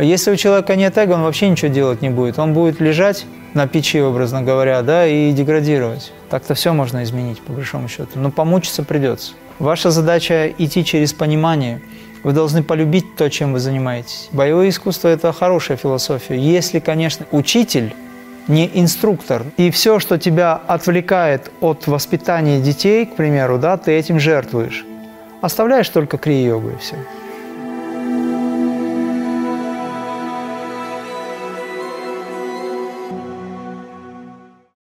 Если у человека нет эго, он вообще ничего делать не будет. Он будет лежать на печи, образно говоря, да, и деградировать. Так-то все можно изменить, по большому счету. Но помучиться придется. Ваша задача идти через понимание. Вы должны полюбить то, чем вы занимаетесь. Боевое искусство – это хорошая философия. Если, конечно, учитель не инструктор. И все, что тебя отвлекает от воспитания детей, к примеру, да, ты этим жертвуешь. Оставляешь только крия-йогу и все.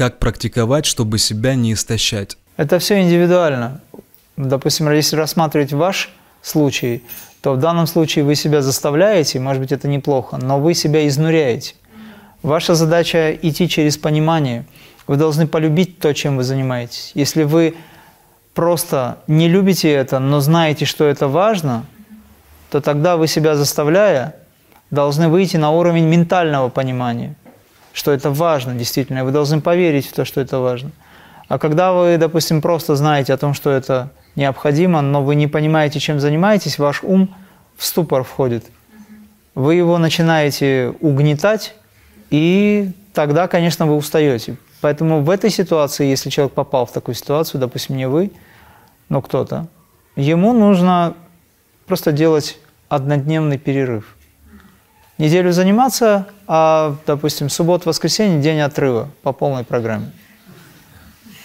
Как практиковать, чтобы себя не истощать? Это все индивидуально. Допустим, если рассматривать ваш случай, то в данном случае вы себя заставляете, может быть, это неплохо, но вы себя изнуряете. Ваша задача идти через понимание. Вы должны полюбить то, чем вы занимаетесь. Если вы просто не любите это, но знаете, что это важно, то тогда вы себя заставляя, должны выйти на уровень ментального понимания, что это важно действительно, вы должны поверить в то, что это важно. А когда вы, допустим, просто знаете о том, что это необходимо, но вы не понимаете, чем занимаетесь, ваш ум в ступор входит. Вы его начинаете угнетать, и тогда, конечно, вы устаете. Поэтому в этой ситуации, если человек попал в такую ситуацию, допустим, не вы, но кто-то, ему нужно просто делать однодневный перерыв. Неделю заниматься, а, допустим, суббота-воскресенье – день отрыва по полной программе.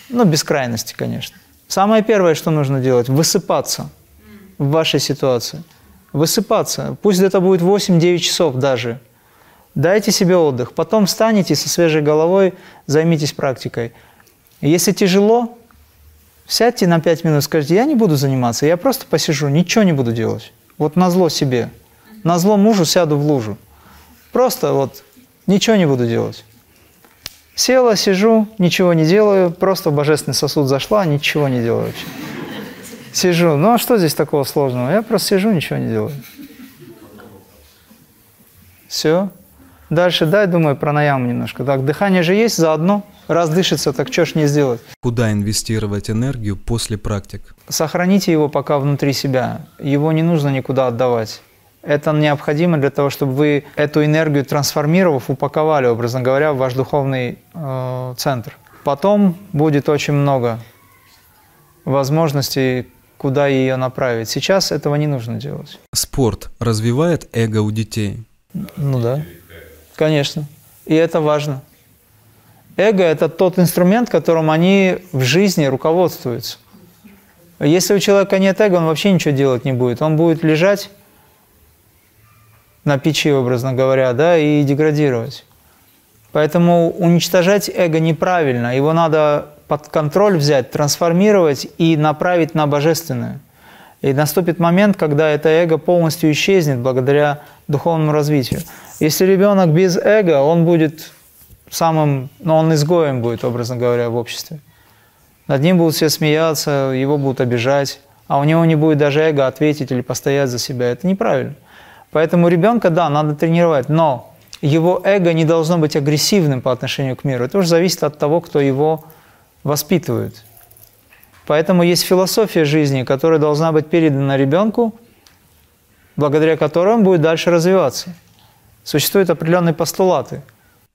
Ну, без крайности, конечно. Самое первое, что нужно делать – высыпаться в вашей ситуации. Высыпаться. Пусть это будет 8-9 часов даже – Дайте себе отдых. Потом встанете со свежей головой, займитесь практикой. Если тяжело, сядьте на 5 минут, скажите, я не буду заниматься, я просто посижу, ничего не буду делать. Вот на зло себе. На зло мужу сяду в лужу. Просто вот ничего не буду делать. Села, сижу, ничего не делаю, просто в божественный сосуд зашла, ничего не делаю вообще. Сижу. Ну а что здесь такого сложного? Я просто сижу, ничего не делаю. Все. Дальше дай, думаю, пранаяму немножко. Так, дыхание же есть заодно. Раз дышится, так что ж не сделать? Куда инвестировать энергию после практик? Сохраните его пока внутри себя. Его не нужно никуда отдавать. Это необходимо для того, чтобы вы эту энергию трансформировав, упаковали, образно говоря, в ваш духовный э, центр. Потом будет очень много возможностей, куда ее направить. Сейчас этого не нужно делать. Спорт развивает эго у детей? Ну да. Конечно. И это важно. Эго – это тот инструмент, которым они в жизни руководствуются. Если у человека нет эго, он вообще ничего делать не будет. Он будет лежать на печи, образно говоря, да, и деградировать. Поэтому уничтожать эго неправильно. Его надо под контроль взять, трансформировать и направить на божественное. И наступит момент, когда это эго полностью исчезнет благодаря духовному развитию. Если ребенок без эго, он будет самым, ну, он изгоем будет, образно говоря, в обществе. Над ним будут все смеяться, его будут обижать, а у него не будет даже эго ответить или постоять за себя. Это неправильно. Поэтому ребенка, да, надо тренировать, но его эго не должно быть агрессивным по отношению к миру. Это уже зависит от того, кто его воспитывает. Поэтому есть философия жизни, которая должна быть передана ребенку, благодаря которой он будет дальше развиваться – Существуют определенные постулаты.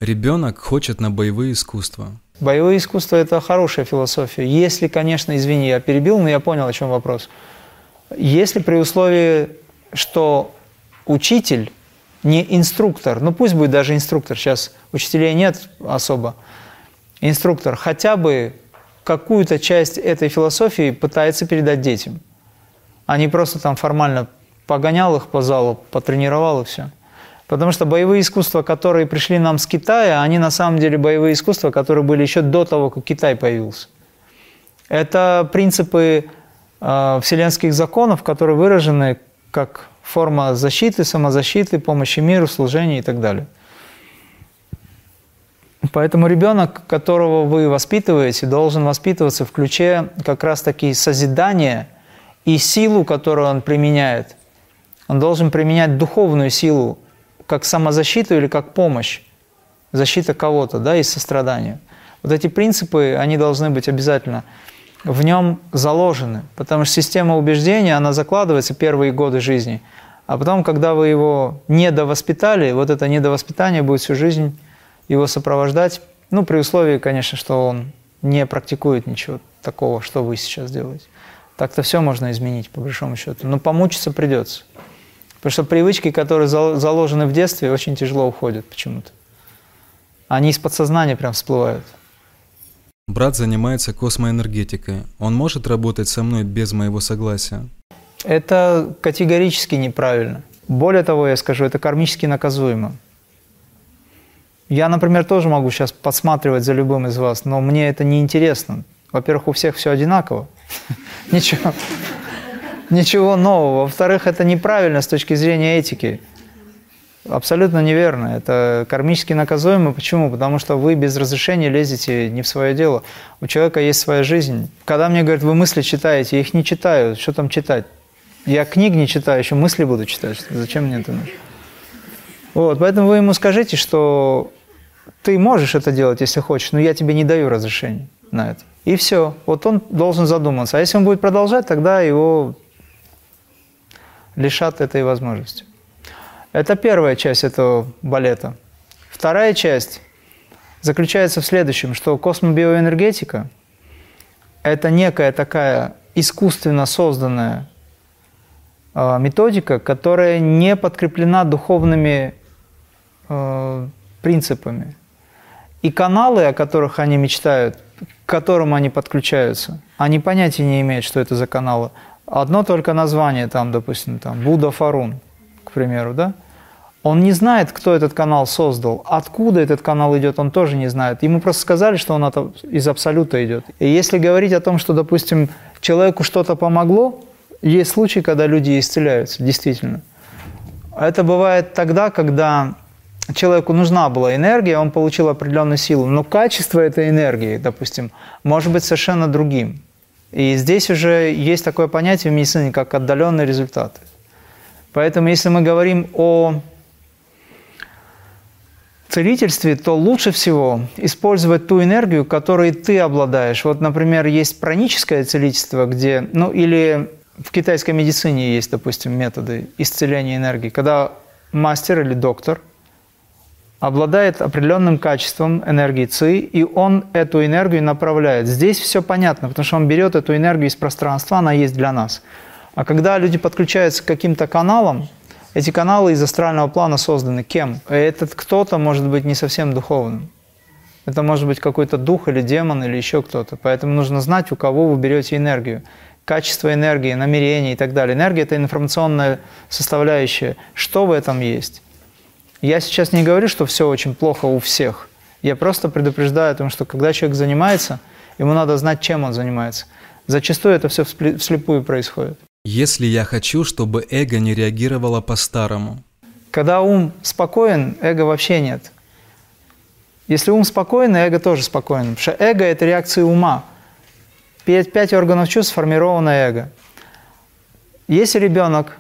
Ребенок хочет на боевые искусства. Боевые искусства – это хорошая философия. Если, конечно, извини, я перебил, но я понял, о чем вопрос. Если при условии, что учитель не инструктор, ну пусть будет даже инструктор, сейчас учителей нет особо, инструктор хотя бы какую-то часть этой философии пытается передать детям, а не просто там формально погонял их по залу, потренировал и все. Потому что боевые искусства, которые пришли нам с Китая, они на самом деле боевые искусства, которые были еще до того, как Китай появился. Это принципы э, вселенских законов, которые выражены как форма защиты, самозащиты, помощи миру, служения и так далее. Поэтому ребенок, которого вы воспитываете, должен воспитываться в ключе как раз-таки созидания и силу, которую он применяет. Он должен применять духовную силу, как самозащиту или как помощь, защита кого-то, да, и сострадания. Вот эти принципы, они должны быть обязательно в нем заложены, потому что система убеждения, она закладывается первые годы жизни, А потом, когда вы его недовоспитали, вот это недовоспитание будет всю жизнь его сопровождать, ну, при условии, конечно, что он не практикует ничего такого, что вы сейчас делаете. Так-то все можно изменить, по большому счету. Но помучиться придется. Потому что привычки, которые заложены в детстве, очень тяжело уходят почему-то. Они из подсознания прям всплывают. Брат занимается космоэнергетикой. Он может работать со мной без моего согласия? Это категорически неправильно. Более того, я скажу, это кармически наказуемо. Я, например, тоже могу сейчас подсматривать за любым из вас, но мне это не интересно. Во-первых, у всех все одинаково. Ничего, ничего нового. Во-вторых, это неправильно с точки зрения этики. Абсолютно неверно. Это кармически наказуемо. Почему? Потому что вы без разрешения лезете не в свое дело. У человека есть своя жизнь. Когда мне говорят, вы мысли читаете, я их не читаю. Что там читать? Я книг не читаю, еще мысли буду читать. Зачем мне это нужно? Вот, поэтому вы ему скажите, что ты можешь это делать, если хочешь, но я тебе не даю разрешения на это. И все. Вот он должен задуматься. А если он будет продолжать, тогда его лишат этой возможности. Это первая часть этого балета. Вторая часть заключается в следующем, что космобиоэнергетика – это некая такая искусственно созданная э, методика, которая не подкреплена духовными э, принципами. И каналы, о которых они мечтают, к которым они подключаются, они понятия не имеют, что это за каналы. Одно только название там, допустим, там Будда Фарун – примеру, да, он не знает, кто этот канал создал, откуда этот канал идет, он тоже не знает. Ему просто сказали, что он из абсолюта идет. И если говорить о том, что, допустим, человеку что-то помогло, есть случаи, когда люди исцеляются, действительно. Это бывает тогда, когда человеку нужна была энергия, он получил определенную силу, но качество этой энергии, допустим, может быть совершенно другим. И здесь уже есть такое понятие в медицине, как отдаленные результаты. Поэтому если мы говорим о целительстве, то лучше всего использовать ту энергию, которой ты обладаешь. Вот, например, есть праническое целительство, где, ну или в китайской медицине есть, допустим, методы исцеления энергии, когда мастер или доктор обладает определенным качеством энергии ЦИ, и он эту энергию направляет. Здесь все понятно, потому что он берет эту энергию из пространства, она есть для нас – а когда люди подключаются к каким-то каналам, эти каналы из астрального плана созданы кем? Этот кто-то может быть не совсем духовным. Это может быть какой-то дух или демон или еще кто-то. Поэтому нужно знать, у кого вы берете энергию. Качество энергии, намерения и так далее. Энергия – это информационная составляющая. Что в этом есть? Я сейчас не говорю, что все очень плохо у всех. Я просто предупреждаю о том, что когда человек занимается, ему надо знать, чем он занимается. Зачастую это все вслепую происходит. Если я хочу, чтобы эго не реагировало по-старому. Когда ум спокоен, эго вообще нет. Если ум спокоен, эго тоже спокоен. Потому что эго – это реакция ума. Пять, пять органов чувств сформировано эго. Если ребенок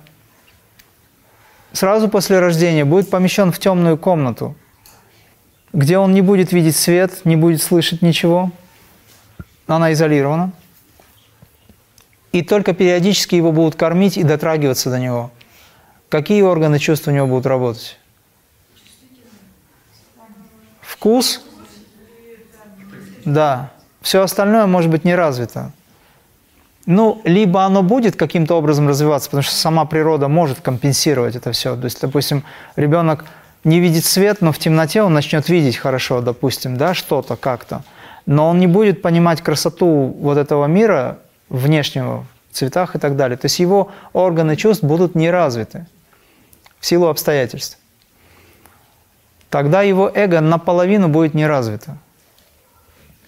сразу после рождения будет помещен в темную комнату, где он не будет видеть свет, не будет слышать ничего, она изолирована, и только периодически его будут кормить и дотрагиваться до него. Какие органы чувств у него будут работать? Вкус? Да. Все остальное может быть не развито. Ну, либо оно будет каким-то образом развиваться, потому что сама природа может компенсировать это все. То есть, допустим, ребенок не видит свет, но в темноте он начнет видеть хорошо, допустим, да, что-то как-то. Но он не будет понимать красоту вот этого мира внешнего, в цветах и так далее. То есть его органы чувств будут не развиты в силу обстоятельств. Тогда его эго наполовину будет не развито.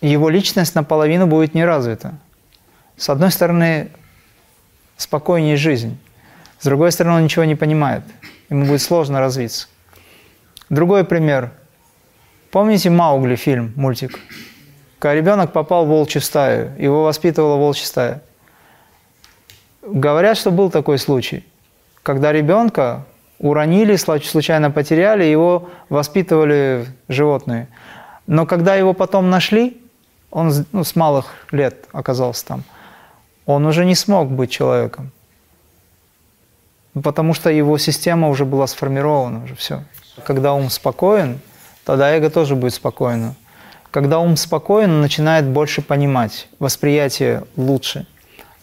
Его личность наполовину будет не развита. С одной стороны, спокойнее жизнь. С другой стороны, он ничего не понимает. Ему будет сложно развиться. Другой пример. Помните Маугли фильм, мультик? Когда ребенок попал в волчью стаю, его воспитывала волчья стая. Говорят, что был такой случай, когда ребенка уронили, случайно потеряли, его воспитывали животные. Но когда его потом нашли, он ну, с малых лет оказался там, он уже не смог быть человеком. Потому что его система уже была сформирована, уже все. Когда ум спокоен, тогда эго тоже будет спокойно. Когда ум спокоен, начинает больше понимать, восприятие лучше.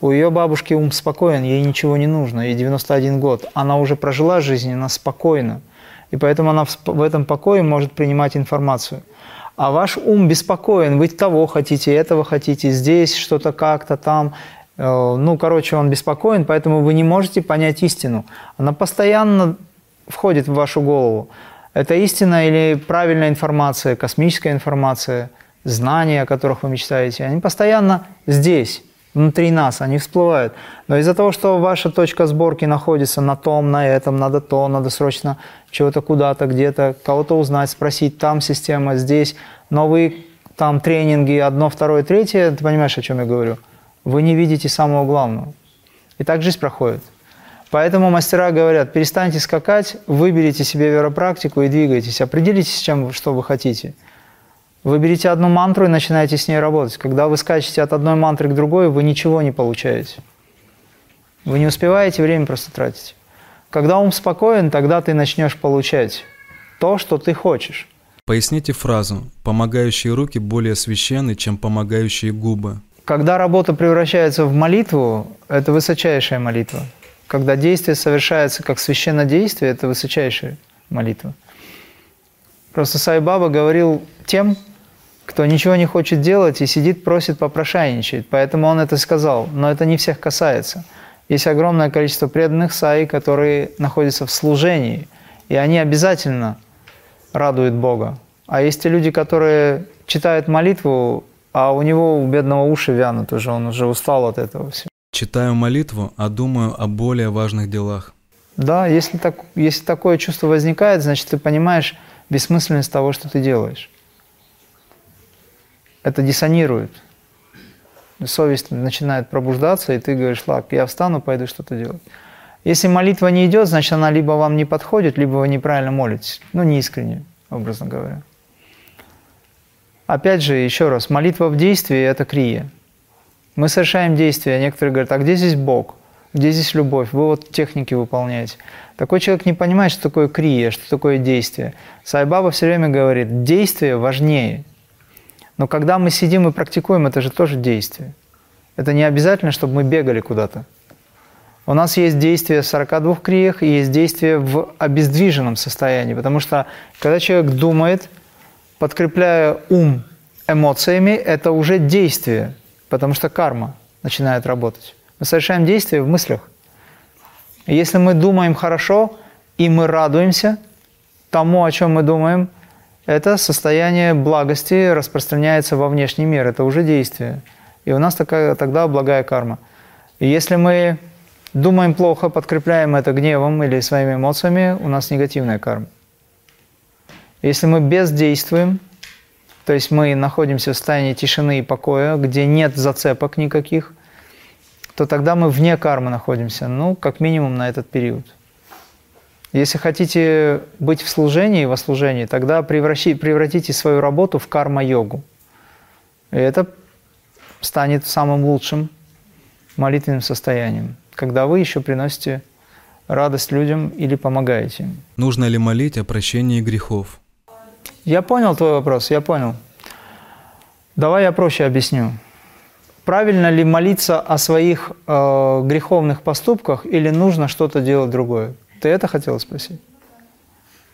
У ее бабушки ум спокоен, ей ничего не нужно, ей 91 год. Она уже прожила жизнь, она спокойна. И поэтому она в этом покое может принимать информацию. А ваш ум беспокоен, вы того хотите, этого хотите, здесь что-то как-то там. Э, ну, короче, он беспокоен, поэтому вы не можете понять истину. Она постоянно входит в вашу голову. Это истина или правильная информация, космическая информация, знания, о которых вы мечтаете, они постоянно здесь, внутри нас, они всплывают. Но из-за того, что ваша точка сборки находится на том, на этом, надо то, надо срочно чего-то куда-то, где-то, кого-то узнать, спросить, там система, здесь, новые там тренинги, одно, второе, третье, ты понимаешь, о чем я говорю? Вы не видите самого главного. И так жизнь проходит. Поэтому мастера говорят, перестаньте скакать, выберите себе веропрактику и двигайтесь. Определитесь, с чем, что вы хотите. Выберите одну мантру и начинайте с ней работать. Когда вы скачете от одной мантры к другой, вы ничего не получаете. Вы не успеваете, время просто тратите. Когда ум спокоен, тогда ты начнешь получать то, что ты хочешь. Поясните фразу «помогающие руки более священны, чем помогающие губы». Когда работа превращается в молитву, это высочайшая молитва – когда действие совершается как священное действие, это высочайшая молитва. Просто Сай Баба говорил тем, кто ничего не хочет делать и сидит, просит, попрошайничает. Поэтому он это сказал. Но это не всех касается. Есть огромное количество преданных Саи, которые находятся в служении, и они обязательно радуют Бога. А есть те люди, которые читают молитву, а у него у бедного уши вянут уже, он уже устал от этого всего. Читаю молитву, а думаю о более важных делах. Да, если, так, если такое чувство возникает, значит, ты понимаешь бессмысленность того, что ты делаешь. Это диссонирует. Совесть начинает пробуждаться, и ты говоришь, ладно, я встану, пойду что-то делать. Если молитва не идет, значит, она либо вам не подходит, либо вы неправильно молитесь. Ну, не искренне, образно говоря. Опять же, еще раз, молитва в действии – это крия. Мы совершаем действия, а некоторые говорят, а где здесь Бог? Где здесь любовь? Вы вот техники выполняете. Такой человек не понимает, что такое крия, что такое действие. Сайбаба все время говорит, действие важнее. Но когда мы сидим и практикуем, это же тоже действие. Это не обязательно, чтобы мы бегали куда-то. У нас есть действие в 42 криях и есть действие в обездвиженном состоянии. Потому что когда человек думает, подкрепляя ум эмоциями, это уже действие потому что карма начинает работать. Мы совершаем действия в мыслях. И если мы думаем хорошо, и мы радуемся тому, о чем мы думаем, это состояние благости распространяется во внешний мир, это уже действие. И у нас такая, тогда благая карма. И если мы думаем плохо, подкрепляем это гневом или своими эмоциями, у нас негативная карма. Если мы бездействуем, то есть мы находимся в состоянии тишины и покоя, где нет зацепок никаких, то тогда мы вне кармы находимся, ну, как минимум на этот период. Если хотите быть в служении, во служении, тогда превратите свою работу в карма-йогу. И это станет самым лучшим молитвенным состоянием, когда вы еще приносите радость людям или помогаете им. Нужно ли молить о прощении грехов? Я понял твой вопрос, я понял. Давай я проще объясню. Правильно ли молиться о своих э, греховных поступках или нужно что-то делать другое? Ты это хотел спросить?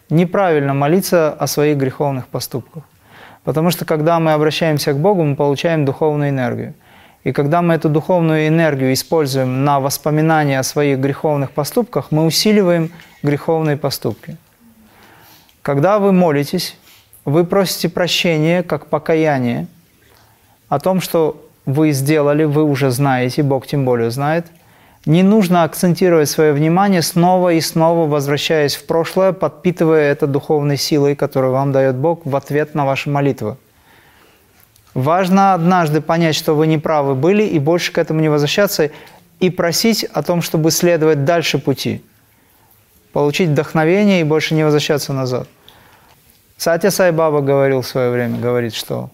Неправильно молиться о своих греховных поступках. Потому что когда мы обращаемся к Богу, мы получаем духовную энергию. И когда мы эту духовную энергию используем на воспоминания о своих греховных поступках, мы усиливаем греховные поступки. Когда вы молитесь, вы просите прощения как покаяние о том, что вы сделали, вы уже знаете, Бог тем более знает. Не нужно акцентировать свое внимание снова и снова, возвращаясь в прошлое, подпитывая это духовной силой, которую вам дает Бог в ответ на ваши молитвы. Важно однажды понять, что вы неправы были, и больше к этому не возвращаться, и просить о том, чтобы следовать дальше пути, получить вдохновение и больше не возвращаться назад. Сатя Сай Баба говорил в свое время, говорит, что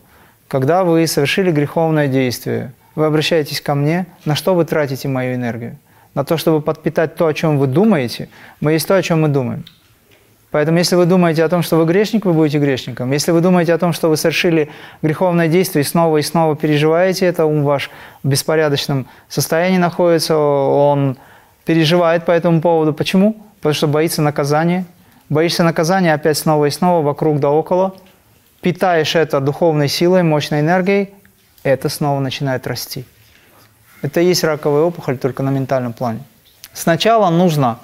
когда вы совершили греховное действие, вы обращаетесь ко мне, на что вы тратите мою энергию? на то, чтобы подпитать то, о чем вы думаете, мы есть то, о чем мы думаем. Поэтому, если вы думаете о том, что вы грешник, вы будете грешником. Если вы думаете о том, что вы совершили греховное действие и снова и снова переживаете это, ум ваш в беспорядочном состоянии находится, он переживает по этому поводу. Почему? Потому что боится наказания. Боишься наказания опять снова и снова, вокруг да около. Питаешь это духовной силой, мощной энергией, это снова начинает расти. Это и есть раковая опухоль, только на ментальном плане. Сначала нужно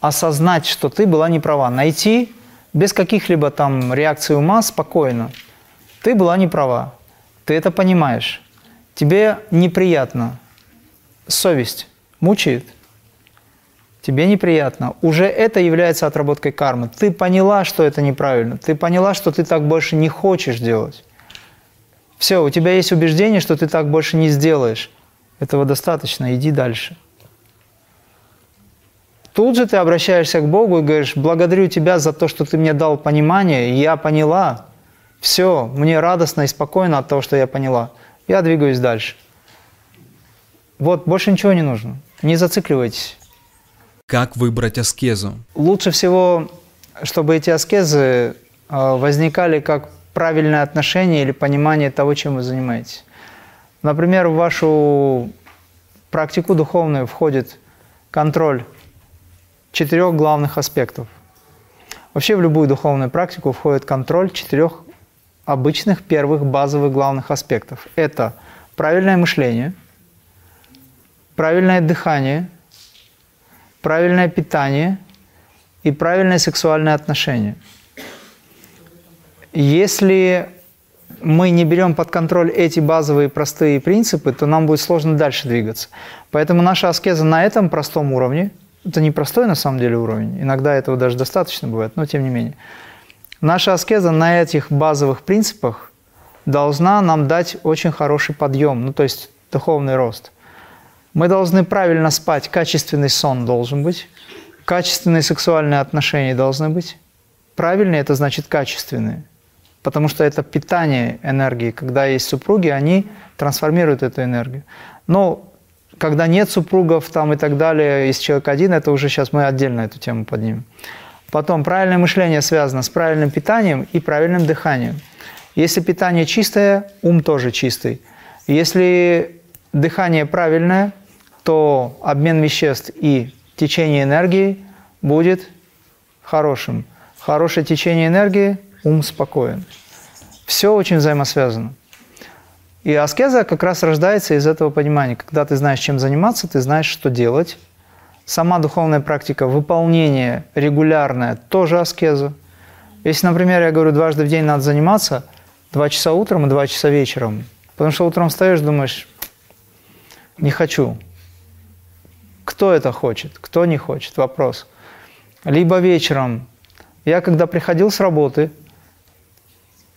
осознать, что ты была не права, найти без каких-либо там реакций ума спокойно. Ты была не права, ты это понимаешь. Тебе неприятно, совесть мучает, тебе неприятно. Уже это является отработкой кармы. Ты поняла, что это неправильно, ты поняла, что ты так больше не хочешь делать. Все, у тебя есть убеждение, что ты так больше не сделаешь. Этого достаточно, иди дальше. Тут же ты обращаешься к Богу и говоришь, благодарю Тебя за то, что Ты мне дал понимание, я поняла. Все, мне радостно и спокойно от того, что я поняла. Я двигаюсь дальше. Вот, больше ничего не нужно. Не зацикливайтесь. Как выбрать аскезу? Лучше всего, чтобы эти аскезы а, возникали как правильное отношение или понимание того, чем вы занимаетесь. Например, в вашу практику духовную входит контроль четырех главных аспектов. Вообще в любую духовную практику входит контроль четырех обычных первых базовых главных аспектов. Это правильное мышление, правильное дыхание, правильное питание и правильное сексуальное отношение. Если мы не берем под контроль эти базовые простые принципы, то нам будет сложно дальше двигаться. Поэтому наша аскеза на этом простом уровне – это непростой на самом деле уровень. Иногда этого даже достаточно бывает, но тем не менее. Наша аскеза на этих базовых принципах должна нам дать очень хороший подъем, ну то есть духовный рост. Мы должны правильно спать, качественный сон должен быть, качественные сексуальные отношения должны быть. Правильные – это значит качественные, потому что это питание энергии. Когда есть супруги, они трансформируют эту энергию. Но когда нет супругов там и так далее, если человек один, это уже сейчас мы отдельно эту тему поднимем. Потом правильное мышление связано с правильным питанием и правильным дыханием. Если питание чистое, ум тоже чистый. Если дыхание правильное, то обмен веществ и течение энергии будет хорошим. Хорошее течение энергии, ум спокоен. Все очень взаимосвязано. И аскеза как раз рождается из этого понимания. Когда ты знаешь, чем заниматься, ты знаешь, что делать. Сама духовная практика, выполнение регулярное, тоже аскеза. Если, например, я говорю, дважды в день надо заниматься, два часа утром и два часа вечером, потому что утром встаешь, думаешь, не хочу. Кто это хочет, кто не хочет, вопрос. Либо вечером. Я когда приходил с работы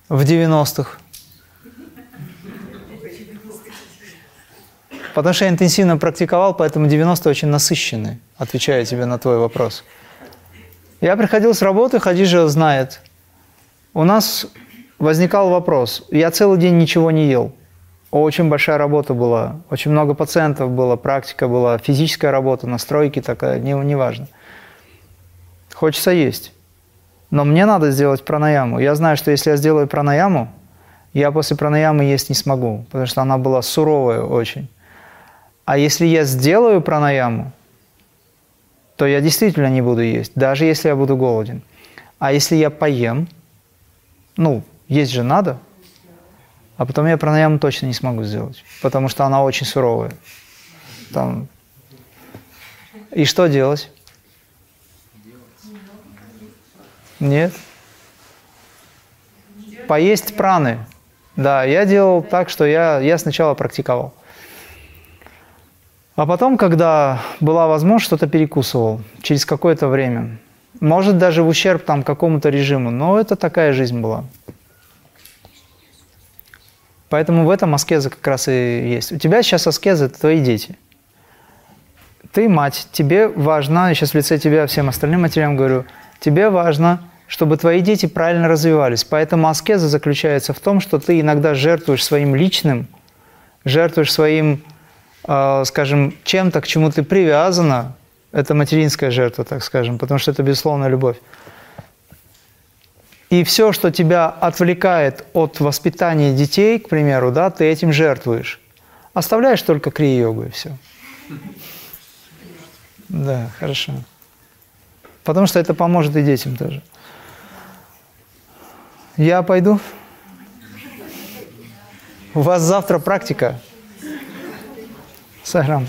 в 90-х, Потому что я интенсивно практиковал, поэтому 90 очень насыщенный, отвечая тебе на твой вопрос. Я приходил с работы, Хадижа знает. У нас возникал вопрос. Я целый день ничего не ел. Очень большая работа была, очень много пациентов было, практика была, физическая работа, настройки такая, не, неважно. Хочется есть. Но мне надо сделать пранаяму. Я знаю, что если я сделаю пранаяму, я после пранаямы есть не смогу, потому что она была суровая очень. А если я сделаю пранаяму, то я действительно не буду есть, даже если я буду голоден. А если я поем, ну, есть же надо, а потом я пранаяму точно не смогу сделать, потому что она очень суровая. Там... И что делать? Нет. Поесть праны. Да, я делал так, что я, я сначала практиковал. А потом, когда была возможность, что-то перекусывал через какое-то время. Может, даже в ущерб там какому-то режиму, но это такая жизнь была. Поэтому в этом аскеза как раз и есть. У тебя сейчас аскеза – это твои дети. Ты мать, тебе важно, я сейчас в лице тебя всем остальным матерям говорю, тебе важно, чтобы твои дети правильно развивались. Поэтому аскеза заключается в том, что ты иногда жертвуешь своим личным, жертвуешь своим э, скажем, чем-то, к чему ты привязана, это материнская жертва, так скажем, потому что это безусловная любовь. И все, что тебя отвлекает от воспитания детей, к примеру, да, ты этим жертвуешь. Оставляешь только крия-йогу и все. Да, хорошо. Потому что это поможет и детям тоже. Я пойду. У вас завтра практика. Саграм.